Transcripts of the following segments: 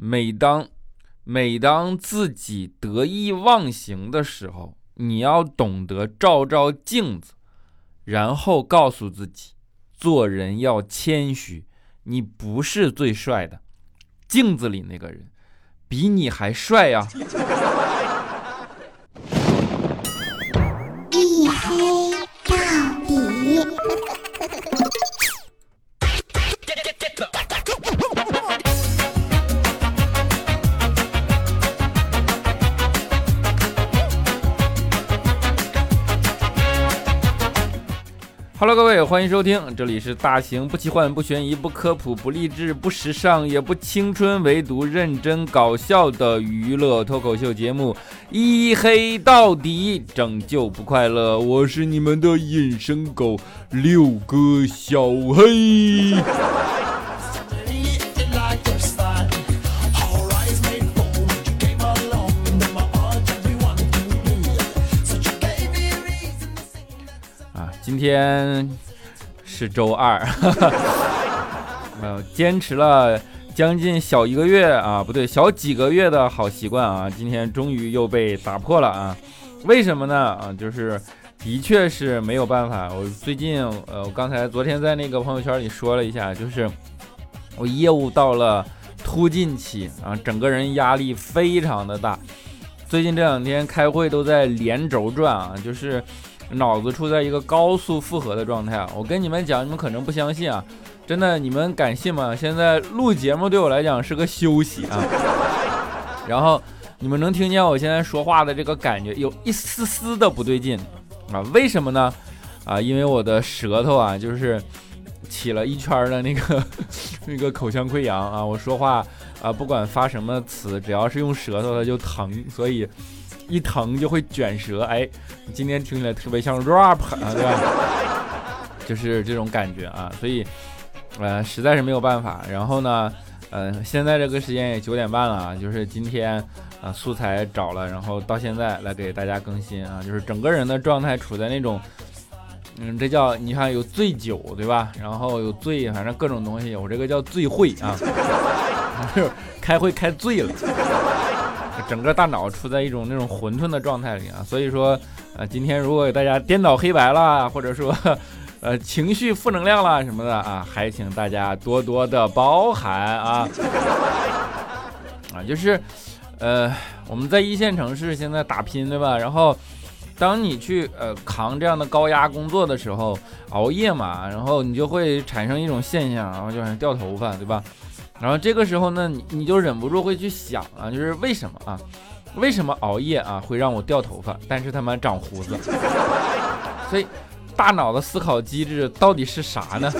每当每当自己得意忘形的时候，你要懂得照照镜子，然后告诉自己，做人要谦虚。你不是最帅的，镜子里那个人比你还帅呀。一黑到底。Hello，各位，欢迎收听，这里是大型不奇幻、不悬疑、不科普、不励志、不时尚，也不青春，唯独认真搞笑的娱乐脱口秀节目《一黑到底》，拯救不快乐。我是你们的隐身狗六哥小黑。今天是周二，呃，坚持了将近小一个月啊，不对，小几个月的好习惯啊，今天终于又被打破了啊！为什么呢？啊，就是的确是没有办法。我最近，呃，我刚才昨天在那个朋友圈里说了一下，就是我业务到了突进期啊，整个人压力非常的大。最近这两天开会都在连轴转啊，就是。脑子处在一个高速负荷的状态！我跟你们讲，你们可能不相信啊，真的，你们敢信吗？现在录节目对我来讲是个休息啊。然后你们能听见我现在说话的这个感觉有一丝丝的不对劲啊？为什么呢？啊，因为我的舌头啊，就是起了一圈的那个 那个口腔溃疡啊！我说话啊，不管发什么词，只要是用舌头，它就疼，所以。一疼就会卷舌，哎，今天听起来特别像 rap 啊，对吧？就是这种感觉啊，所以，呃，实在是没有办法。然后呢，呃，现在这个时间也九点半了啊，就是今天啊，素材找了，然后到现在来给大家更新啊，就是整个人的状态处在那种，嗯，这叫你看有醉酒对吧？然后有醉，反正各种东西，我这个叫醉会啊，开会开醉了。整个大脑处在一种那种混沌的状态里啊，所以说，呃，今天如果给大家颠倒黑白了，或者说，呃，情绪负能量了什么的啊，还请大家多多的包涵啊。啊，就是，呃，我们在一线城市现在打拼，对吧？然后，当你去呃扛这样的高压工作的时候，熬夜嘛，然后你就会产生一种现象，然后就掉头发，对吧？然后这个时候呢，你你就忍不住会去想啊，就是为什么啊？为什么熬夜啊会让我掉头发，但是他妈长胡子？所以大脑的思考机制到底是啥呢？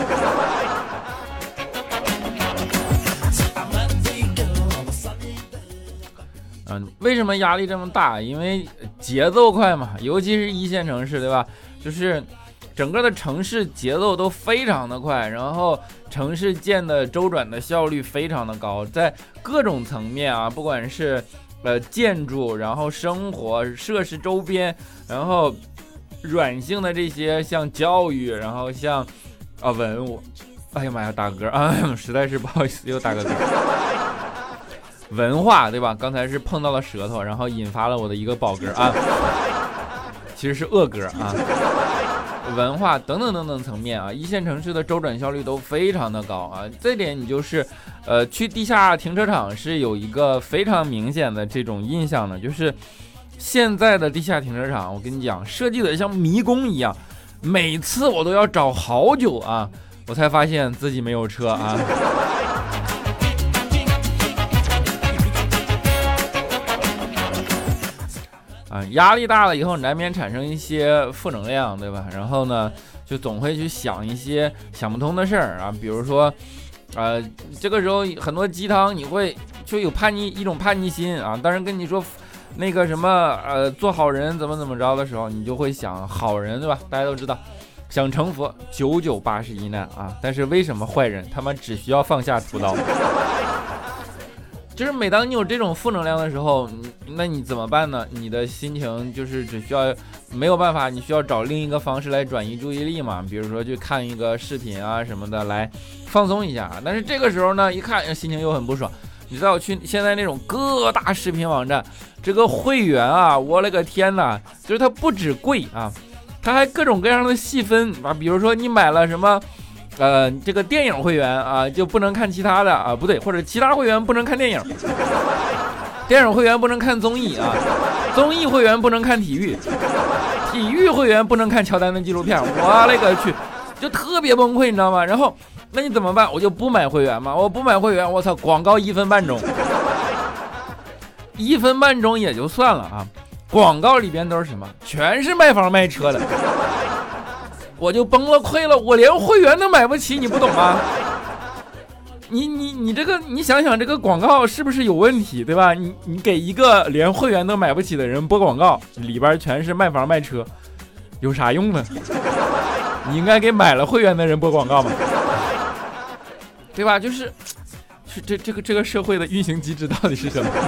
嗯，为什么压力这么大？因为节奏快嘛，尤其是一线城市，对吧？就是。整个的城市节奏都非常的快，然后城市建的周转的效率非常的高，在各种层面啊，不管是呃建筑，然后生活设施周边，然后软性的这些像教育，然后像啊文物，哎呀妈呀打嗝啊，实在是不好意思又打个嗝。文化对吧？刚才是碰到了舌头，然后引发了我的一个饱嗝啊，其实是恶嗝啊。文化等等等等层面啊，一线城市的周转效率都非常的高啊，这点你就是，呃，去地下停车场是有一个非常明显的这种印象的，就是现在的地下停车场，我跟你讲，设计的像迷宫一样，每次我都要找好久啊，我才发现自己没有车啊。压力大了以后，难免产生一些负能量，对吧？然后呢，就总会去想一些想不通的事儿啊，比如说，呃，这个时候很多鸡汤，你会就有叛逆一种叛逆心啊。当然跟你说那个什么，呃，做好人怎么怎么着的时候，你就会想好人，对吧？大家都知道，想成佛九九八十一难啊。但是为什么坏人他们只需要放下屠刀？就是每当你有这种负能量的时候，那你怎么办呢？你的心情就是只需要没有办法，你需要找另一个方式来转移注意力嘛，比如说去看一个视频啊什么的来放松一下。但是这个时候呢，一看心情又很不爽，你知道去现在那种各大视频网站，这个会员啊，我勒个天呐，就是它不止贵啊，它还各种各样的细分啊，比如说你买了什么，呃，这个电影会员啊，就不能看其他的啊，不对，或者其他会员不能看电影，电影会员不能看综艺啊，综艺会员不能看体育，体育会员不能看乔丹的纪录片，我勒个去，就特别崩溃，你知道吗？然后。那你怎么办？我就不买会员嘛！我不买会员，我操，广告一分半钟，一分半钟也就算了啊，广告里边都是什么？全是卖房卖车的，我就崩了溃了，我连会员都买不起，你不懂 吗？你你你这个，你想想这个广告是不是有问题，对吧？你你给一个连会员都买不起的人播广告，里边全是卖房卖车，有啥用呢？你应该给买了会员的人播广告嘛。对吧？就是，是这这个这个社会的运行机制到底是什么？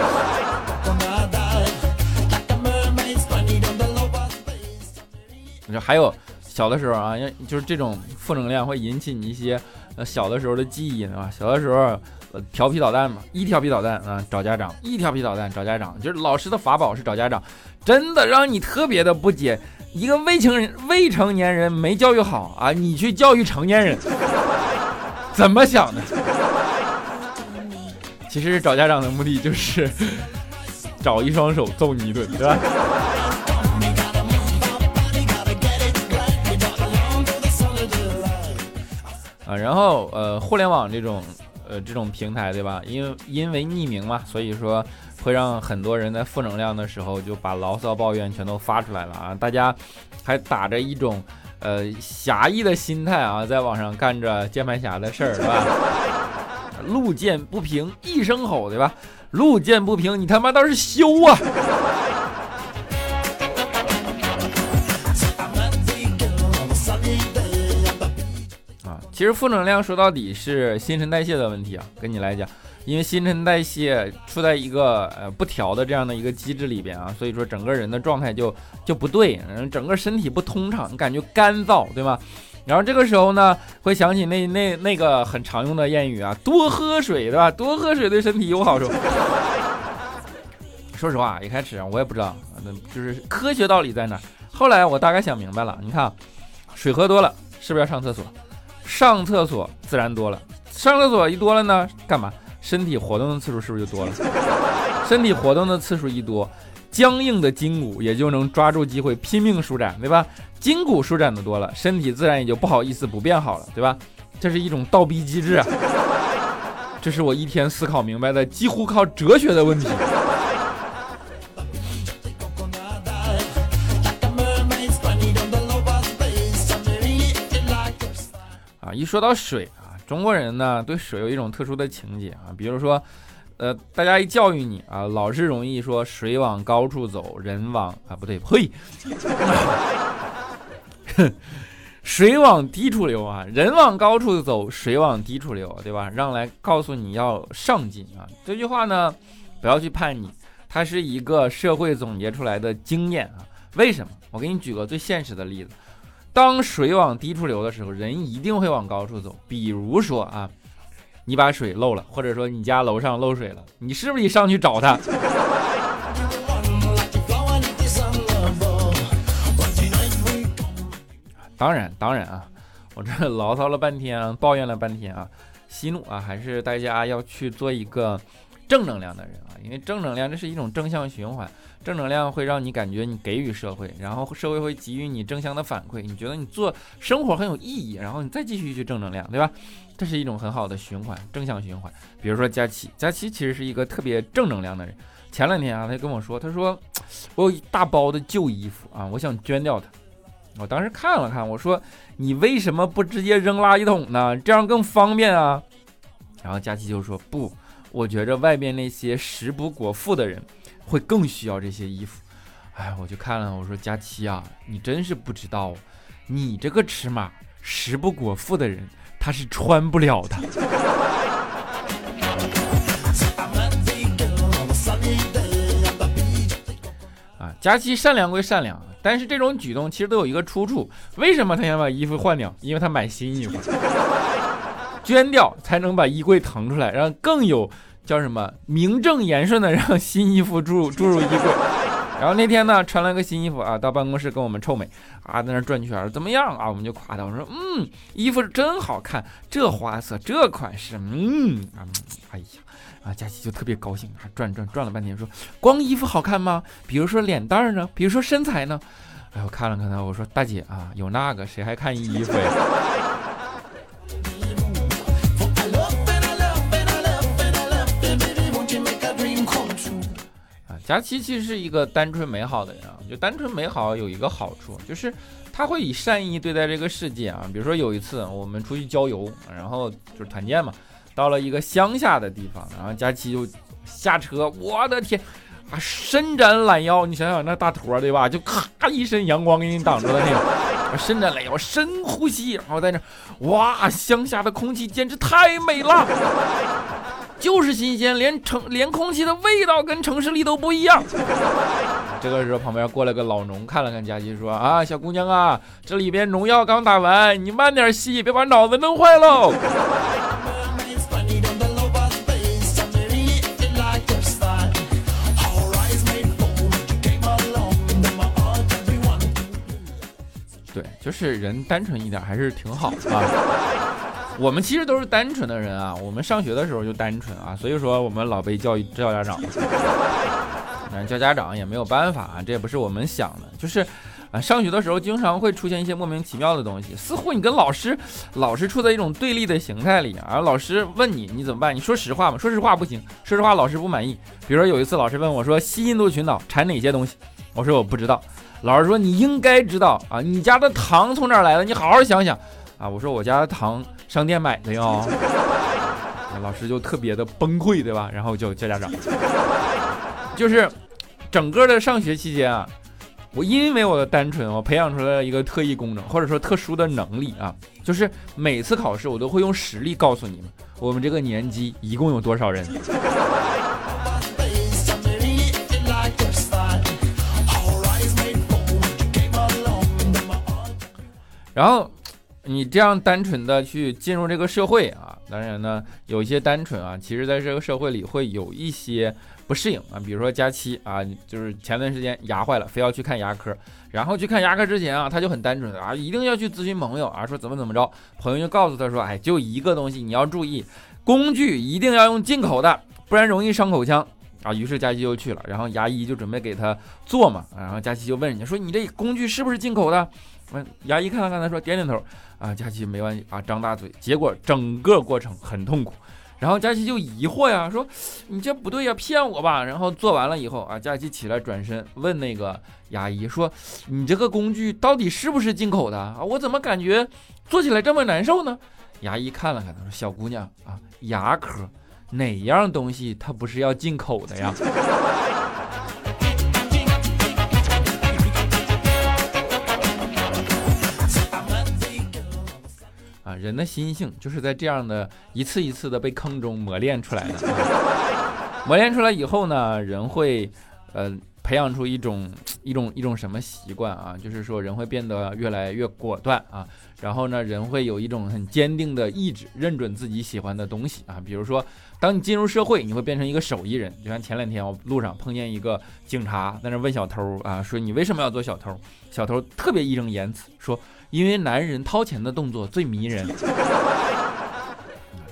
你说还有小的时候啊，就是这种负能量会引起你一些呃小的时候的记忆啊。小的时候呃调皮捣蛋嘛，一调皮捣蛋啊找家长，一调皮捣蛋找家长，就是老师的法宝是找家长，真的让你特别的不解。一个未成人未成年人没教育好啊，你去教育成年人。怎么想的？其实找家长的目的就是找一双手揍你一顿，对吧？啊，然后呃，互联网这种呃这种平台，对吧？因为因为匿名嘛，所以说会让很多人在负能量的时候就把牢骚抱怨全都发出来了啊！大家还打着一种。呃，侠义的心态啊，在网上干着键盘侠的事儿，是吧？路见不平一声吼，对吧？路见不平，你他妈倒是修啊！其实负能量说到底是新陈代谢的问题啊，跟你来讲。因为新陈代谢处在一个呃不调的这样的一个机制里边啊，所以说整个人的状态就就不对，嗯整个身体不通畅，感觉干燥，对吗？然后这个时候呢，会想起那那那个很常用的谚语啊，多喝水，对吧？多喝水对身体有好处。说实话，一开始我也不知道，那就是科学道理在哪。后来我大概想明白了，你看，水喝多了是不是要上厕所？上厕所自然多了，上厕所一多了呢，干嘛？身体活动的次数是不是就多了？身体活动的次数一多，僵硬的筋骨也就能抓住机会拼命舒展，对吧？筋骨舒展的多了，身体自然也就不好意思不变好了，对吧？这是一种倒逼机制啊！这是我一天思考明白的，几乎靠哲学的问题。一说到水啊。中国人呢，对水有一种特殊的情节啊，比如说，呃，大家一教育你啊，老是容易说水往高处走，人往啊不对，呸，水往低处流啊，人往高处走，水往低处流，对吧？让来告诉你要上进啊，这句话呢，不要去叛逆，它是一个社会总结出来的经验啊。为什么？我给你举个最现实的例子。当水往低处流的时候，人一定会往高处走。比如说啊，你把水漏了，或者说你家楼上漏水了，你是不是得上去找他？当然，当然啊，我这牢骚了半天，抱怨了半天啊，息怒啊，还是大家要去做一个正能量的人，因为正能量这是一种正向循环。正能量会让你感觉你给予社会，然后社会会给予你正向的反馈，你觉得你做生活很有意义，然后你再继续去正能量，对吧？这是一种很好的循环，正向循环。比如说佳琪，佳琪其实是一个特别正能量的人。前两天啊，他就跟我说，他说我有一大包的旧衣服啊，我想捐掉它。我当时看了看，我说你为什么不直接扔垃圾桶呢？这样更方便啊。然后佳琪就说不，我觉着外面那些食不果腹的人。会更需要这些衣服，哎，我就看了，我说佳期啊，你真是不知道，你这个尺码食不果腹的人他是穿不了的。啊，佳期善良归善良，但是这种举动其实都有一个出处，为什么他想把衣服换掉？因为他买新衣服，捐掉才能把衣柜腾出来，让更有。叫什么名正言顺的让新衣服注入注入衣柜。然后那天呢，穿了个新衣服啊，到办公室跟我们臭美啊，在那转圈，怎么样啊？我们就夸他，我说，嗯，衣服真好看，这花色，这款式，嗯，哎呀，啊，佳琪就特别高兴，啊转转转了半天，说，光衣服好看吗？比如说脸蛋呢？比如说身材呢？哎，我看了看他，我说，大姐啊，有那个谁还看衣服呀？佳琪其实是一个单纯美好的人啊，就单纯美好有一个好处，就是他会以善意对待这个世界啊。比如说有一次我们出去郊游，然后就是团建嘛，到了一个乡下的地方，然后佳琪就下车，我的天啊，伸展懒腰，你想想那大坨对吧？就咔一身阳光给你挡住的那种，伸展懒腰，深呼吸，然后在那，哇，乡下的空气简直太美了。就是新鲜，连城连空气的味道跟城市里都不一样。这个时候旁边过来个老农，看了看佳琪，说：“啊，小姑娘啊，这里边农药刚打完，你慢点吸，别把脑子弄坏喽。”对，就是人单纯一点还是挺好的啊。我们其实都是单纯的人啊，我们上学的时候就单纯啊，所以说我们老被教育叫家长，叫家长也没有办法啊，这也不是我们想的，就是啊，上学的时候经常会出现一些莫名其妙的东西，似乎你跟老师老是处在一种对立的形态里啊，老师问你你怎么办？你说实话嘛，说实话不行，说实话老师不满意。比如说有一次老师问我说西印度群岛产哪些东西，我说我不知道，老师说你应该知道啊，你家的糖从哪儿来的？你好好想想啊，我说我家的糖。商店买的哟，老师就特别的崩溃，对吧？然后就叫家长，就是整个的上学期间啊，我因为我的单纯，我培养出来了一个特异功能，或者说特殊的能力啊，就是每次考试我都会用实力告诉你们，我们这个年级一共有多少人。然后。你这样单纯的去进入这个社会啊，当然呢，有一些单纯啊，其实在这个社会里会有一些不适应啊。比如说佳期啊，就是前段时间牙坏了，非要去看牙科，然后去看牙科之前啊，他就很单纯啊，一定要去咨询朋友啊，说怎么怎么着，朋友就告诉他说，哎，就一个东西你要注意，工具一定要用进口的，不然容易伤口腔啊。于是佳期就去了，然后牙医就准备给他做嘛，然后佳期就问人家说，你这工具是不是进口的？问牙医看了看他说，点点头。啊，佳琪没关系啊，张大嘴，结果整个过程很痛苦，然后佳琪就疑惑呀，说你这不对呀，骗我吧？然后做完了以后啊，佳琪起来转身问那个牙医说，你这个工具到底是不是进口的啊？我怎么感觉做起来这么难受呢？牙医看了看他说，小姑娘啊，牙科哪样东西它不是要进口的呀？人的心性就是在这样的一次一次的被坑中磨练出来的。磨练出来以后呢，人会，呃，培养出一种 一种一种什么习惯啊？就是说人会变得越来越果断啊。然后呢，人会有一种很坚定的意志，认准自己喜欢的东西啊。比如说，当你进入社会，你会变成一个手艺人。就像前两天我路上碰见一个警察在那问小偷啊，说你为什么要做小偷？小偷特别义正言辞说。因为男人掏钱的动作最迷人，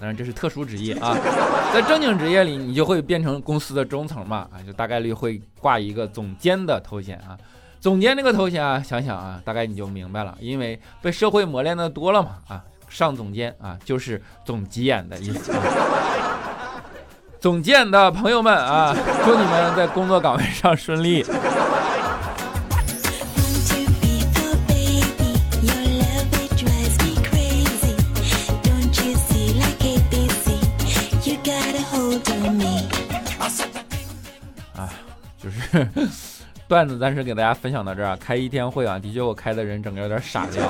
当然这是特殊职业啊，在正经职业里，你就会变成公司的中层嘛，啊，就大概率会挂一个总监的头衔啊。总监这个头衔啊，想想啊，大概你就明白了，因为被社会磨练的多了嘛，啊，上总监啊，就是总急眼的意思。总监的朋友们啊，祝你们在工作岗位上顺利。段子暂时给大家分享到这儿啊！开一天会啊，的确我开的人整个有点傻掉，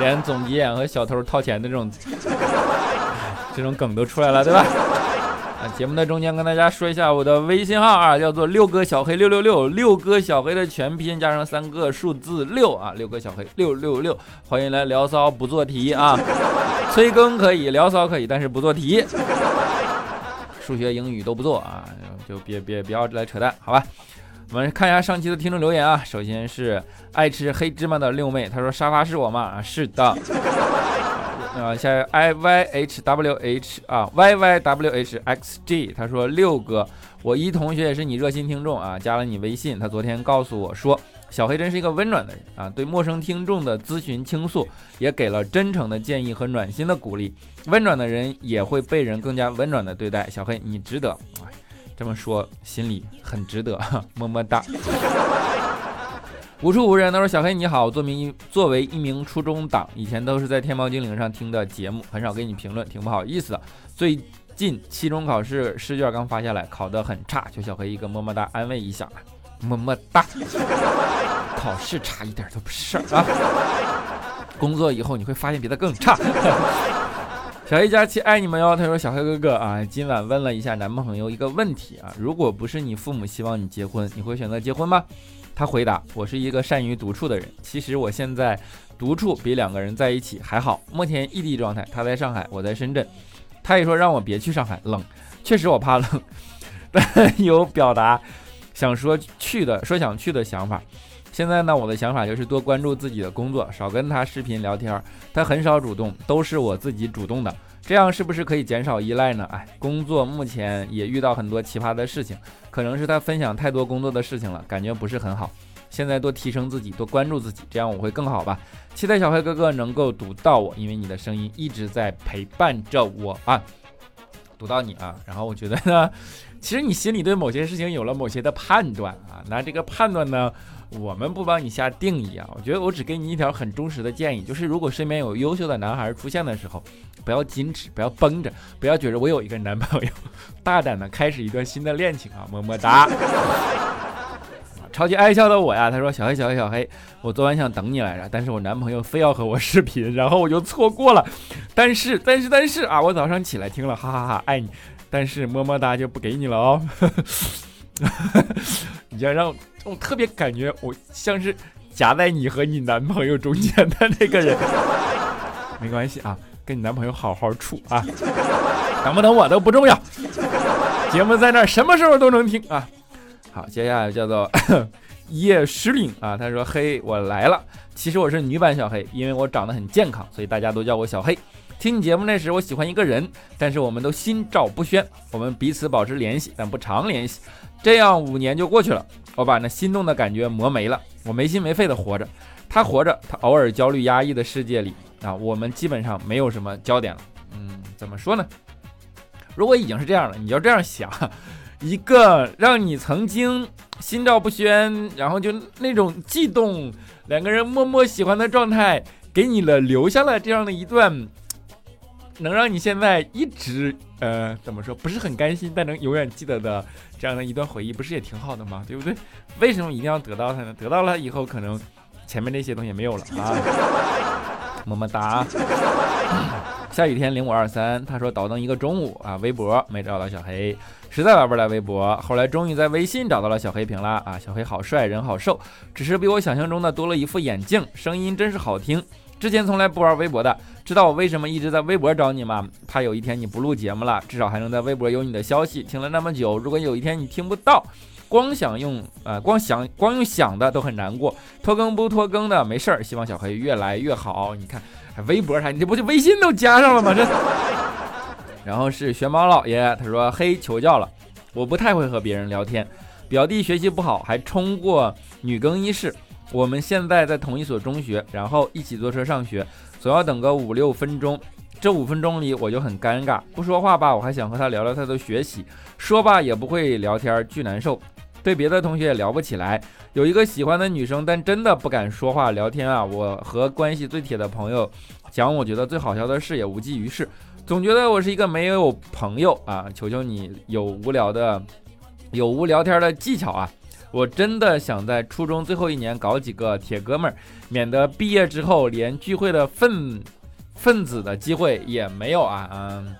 连总急眼和小偷掏钱的这种这种梗都出来了，对吧？啊，节目的中间跟大家说一下我的微信号啊，叫做六哥小黑六六六，六哥小黑的全拼加上三个数字六啊，六哥小黑六六六，欢迎来聊骚不做题啊，催更可以，聊骚可以，但是不做题。数学、英语都不做啊，就别别不要来扯淡，好吧？我们看一下上期的听众留言啊。首先是爱吃黑芝麻的六妹，她说沙发是我吗？是的。啊，下 i y h w h 啊 y y w h x g，他说六哥，我一同学也是你热心听众啊，加了你微信。他昨天告诉我说，小黑真是一个温暖的人啊，对陌生听众的咨询倾诉也给了真诚的建议和暖心的鼓励。温暖的人也会被人更加温暖的对待。小黑，你值得啊。这么说心里很值得，么么哒。无处无人，他说：“小黑你好，作名一作为一名初中党，以前都是在天猫精灵上听的节目，很少给你评论，挺不好意思的。最近期中考试试卷刚发下来，考得很差，求小黑一个么么哒安慰一下，么么哒。考试差一点都不是事儿啊，工作以后你会发现比他更差。小黑佳期爱你们哟。他说：小黑哥哥啊，今晚问了一下男朋友一个问题啊，如果不是你父母希望你结婚，你会选择结婚吗？”他回答：“我是一个善于独处的人。其实我现在独处比两个人在一起还好。目前异地状态，他在上海，我在深圳。他也说让我别去上海，冷。确实我怕冷，但有表达想说去的，说想去的想法。现在呢，我的想法就是多关注自己的工作，少跟他视频聊天。他很少主动，都是我自己主动的。这样是不是可以减少依赖呢？哎，工作目前也遇到很多奇葩的事情。”可能是他分享太多工作的事情了，感觉不是很好。现在多提升自己，多关注自己，这样我会更好吧。期待小黑哥哥能够读到我，因为你的声音一直在陪伴着我啊。读到你啊，然后我觉得呢，其实你心里对某些事情有了某些的判断啊，那这个判断呢？我们不帮你下定义啊，我觉得我只给你一条很忠实的建议，就是如果身边有优秀的男孩出现的时候，不要矜持，不要绷着，不要觉得我有一个男朋友，大胆的开始一段新的恋情啊，么么哒。超级爱笑的我呀，他说小黑小黑小黑，我昨晚想等你来着，但是我男朋友非要和我视频，然后我就错过了。但是但是但是啊，我早上起来听了，哈哈哈，爱你，但是么么哒就不给你了哦。你要让我特别感觉我像是夹在你和你男朋友中间的那个人，没关系啊，跟你男朋友好好处啊，等不等我都不重要，节目在那儿，什么时候都能听啊。好，接下来叫做叶诗岭啊，他说：“嘿，我来了。其实我是女版小黑，因为我长得很健康，所以大家都叫我小黑。听你节目那时，我喜欢一个人，但是我们都心照不宣，我们彼此保持联系，但不常联系。”这样五年就过去了，我把那心动的感觉磨没了，我没心没肺的活着，他活着，他偶尔焦虑压抑的世界里啊，我们基本上没有什么焦点了。嗯，怎么说呢？如果已经是这样了，你要这样想，一个让你曾经心照不宣，然后就那种悸动，两个人默默喜欢的状态，给你了留下了这样的一段。能让你现在一直呃怎么说不是很甘心，但能永远记得的这样的一段回忆，不是也挺好的吗？对不对？为什么一定要得到它呢？得到了以后，可能前面那些东西没有了 啊。么么哒。下雨天零五二三，他说倒腾一个中午啊，微博没找到小黑，实在玩不来微博，后来终于在微信找到了小黑屏了啊。小黑好帅，人好瘦，只是比我想象中的多了一副眼镜，声音真是好听。之前从来不玩微博的，知道我为什么一直在微博找你吗？怕有一天你不录节目了，至少还能在微博有你的消息。听了那么久，如果有一天你听不到，光想用呃光想光用想的都很难过。拖更不拖更的没事儿，希望小黑越来越好。你看，还微博啥，你这不就微信都加上了吗？这。然后是玄猫老爷，他说黑求教了，我不太会和别人聊天，表弟学习不好，还冲过女更衣室。我们现在在同一所中学，然后一起坐车上学，总要等个五六分钟。这五分钟里我就很尴尬，不说话吧，我还想和他聊聊他的学习；说吧也不会聊天，巨难受。对别的同学也聊不起来。有一个喜欢的女生，但真的不敢说话聊天啊。我和关系最铁的朋友讲，我觉得最好笑的事也无济于事，总觉得我是一个没有朋友啊。求求你有无聊的，有无聊天的技巧啊。我真的想在初中最后一年搞几个铁哥们儿，免得毕业之后连聚会的份分子的机会也没有啊！嗯，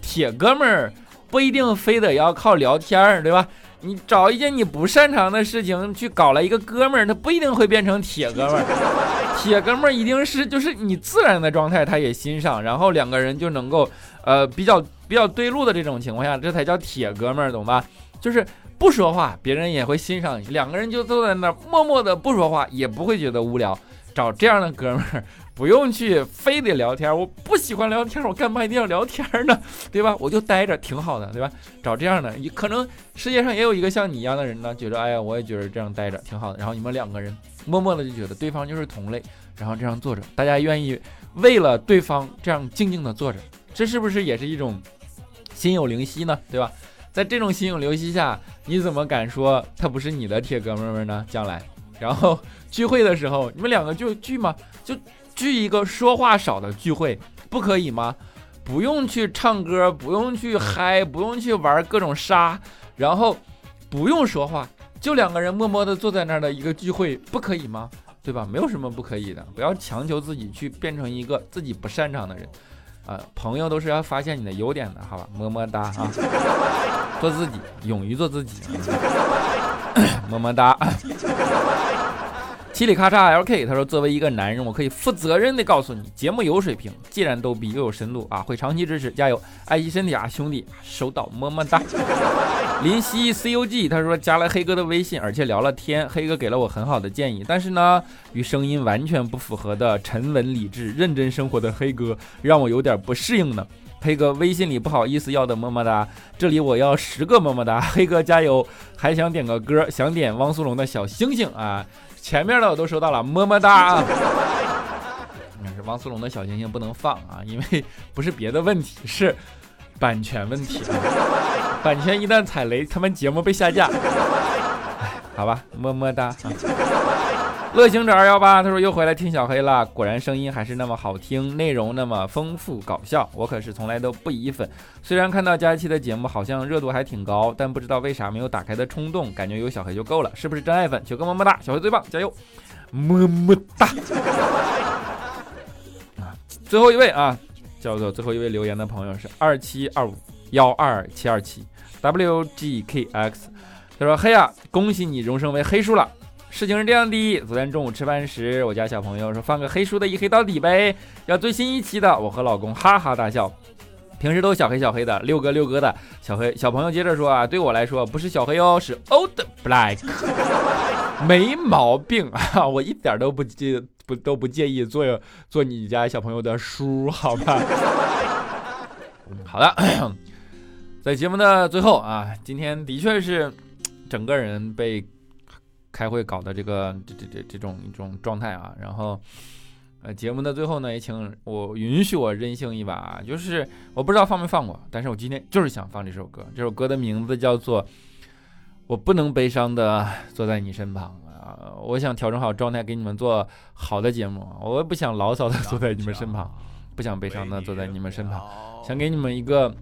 铁哥们儿不一定非得要靠聊天儿，对吧？你找一件你不擅长的事情去搞了一个哥们儿，他不一定会变成铁哥们儿。铁哥们儿一定是就是你自然的状态，他也欣赏，然后两个人就能够呃比较比较对路的这种情况下，这才叫铁哥们儿，懂吧？就是不说话，别人也会欣赏你。两个人就坐在那儿默默的不说话，也不会觉得无聊。找这样的哥们儿。不用去，非得聊天。我不喜欢聊天，我干嘛一定要聊天呢？对吧？我就待着挺好的，对吧？找这样的，你可能世界上也有一个像你一样的人呢，觉得哎呀，我也觉得这样待着挺好的。然后你们两个人默默的就觉得对方就是同类，然后这样坐着，大家愿意为了对方这样静静的坐着，这是不是也是一种心有灵犀呢？对吧？在这种心有灵犀下，你怎么敢说他不是你的铁哥们们呢？将来，然后聚会的时候，你们两个就聚吗？就。聚一个说话少的聚会，不可以吗？不用去唱歌，不用去嗨，不用去玩各种杀，然后不用说话，就两个人默默的坐在那儿的一个聚会，不可以吗？对吧？没有什么不可以的，不要强求自己去变成一个自己不擅长的人。啊，朋友都是要发现你的优点的，好吧？么么哒啊！做自己，勇于做自己，么么哒。七里咔嚓 LK，他说：“作为一个男人，我可以负责任的告诉你，节目有水平，既然逗逼又有深度啊，会长期支持，加油，爱惜身体啊，兄弟，收到，么么哒。”林夕 CUG，他说加了黑哥的微信，而且聊了天，黑哥给了我很好的建议，但是呢，与声音完全不符合的沉稳理智、认真生活的黑哥，让我有点不适应呢。黑哥微信里不好意思要的么么哒，这里我要十个么么哒，黑哥加油，还想点个歌，想点汪苏泷的小星星啊。前面的我都收到了，么么哒啊！那是汪苏泷的小星星不能放啊，因为不是别的问题，是版权问题。版权一旦踩雷，他们节目被下架。好吧，么么哒啊。乐行者二幺八，他说又回来听小黑了，果然声音还是那么好听，内容那么丰富搞笑，我可是从来都不移粉。虽然看到佳期的节目好像热度还挺高，但不知道为啥没有打开的冲动，感觉有小黑就够了，是不是真爱粉？求个么么哒，小黑最棒，加油，么么哒。啊，最后一位啊，叫做最后一位留言的朋友是二七二五幺二七二七 WGKX，他说黑啊，恭喜你荣升为黑叔了。事情是这样的，昨天中午吃饭时，我家小朋友说放个黑叔的一黑到底呗，要最新一期的，我和老公哈哈大笑。平时都小黑小黑的，六哥六哥的小黑小朋友接着说啊，对我来说不是小黑哦，是 old black，没毛病啊，我一点都不介不都不介意做做你家小朋友的叔，好吧？好的，在节目的最后啊，今天的确是整个人被。开会搞的这个这这这这种一种状态啊，然后，呃，节目的最后呢，也请我允许我任性一把，就是我不知道放没放过，但是我今天就是想放这首歌，这首歌的名字叫做《我不能悲伤的坐在你身旁》啊，我想调整好状态给你们做好的节目，我也不想牢骚的坐在你们身旁，不想悲伤的坐在你们身旁，想给你们一个。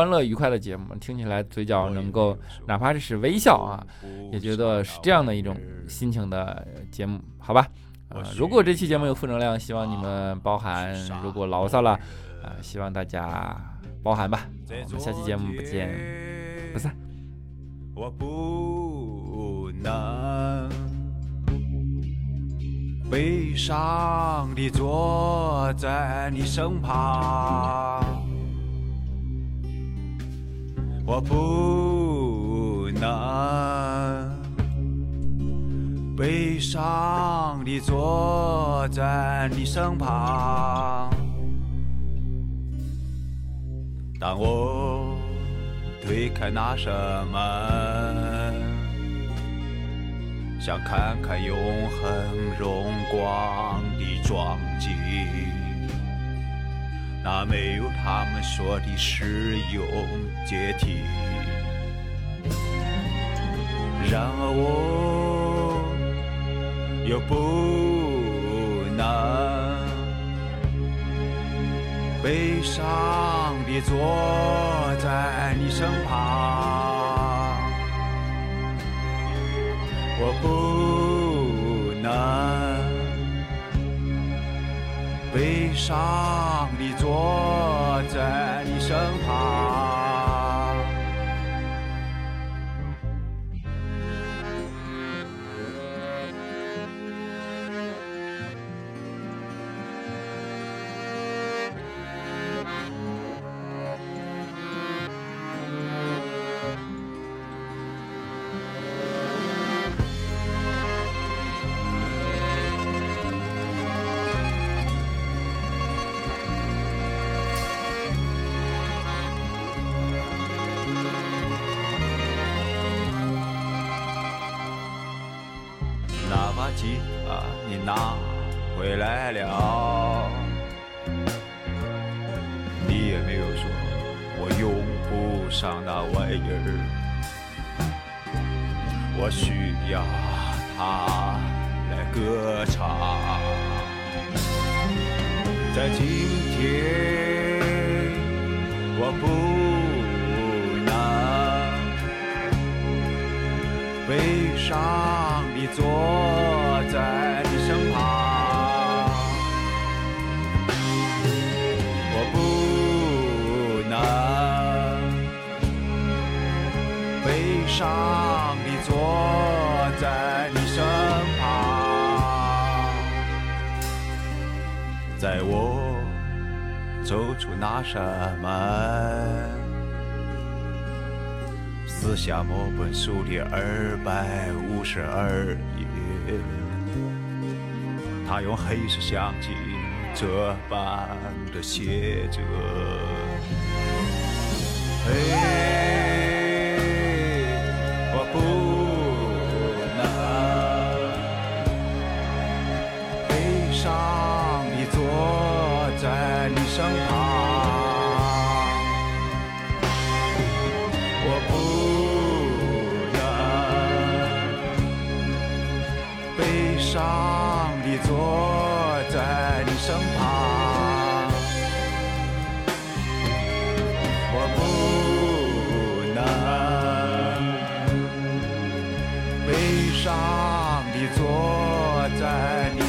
欢乐愉快的节目，听起来嘴角能够哪怕是微笑啊，也觉得是这样的一种心情的节目，好吧？啊，如果这期节目有负能量，希望你们包含；如果牢骚了，啊，希望大家包涵吧。我们下期节目不见不散。我不能悲伤地坐在你身旁。我不能悲伤地坐在你身旁。当我推开那扇门，想看看永恒荣光的壮景。那没有他们说的使用阶梯，然而我又不能悲伤地坐在你身旁，我不能悲伤。把吉他你拿回来了，你也没有说我用不上那玩意儿，我需要它来歌唱。在今天，我不能悲伤地坐在我走出那扇门。撕下某本书的二百五十二页，他用黑色相机这般的写着：身旁。我不能悲伤地坐在你身旁，我不能悲伤地坐在你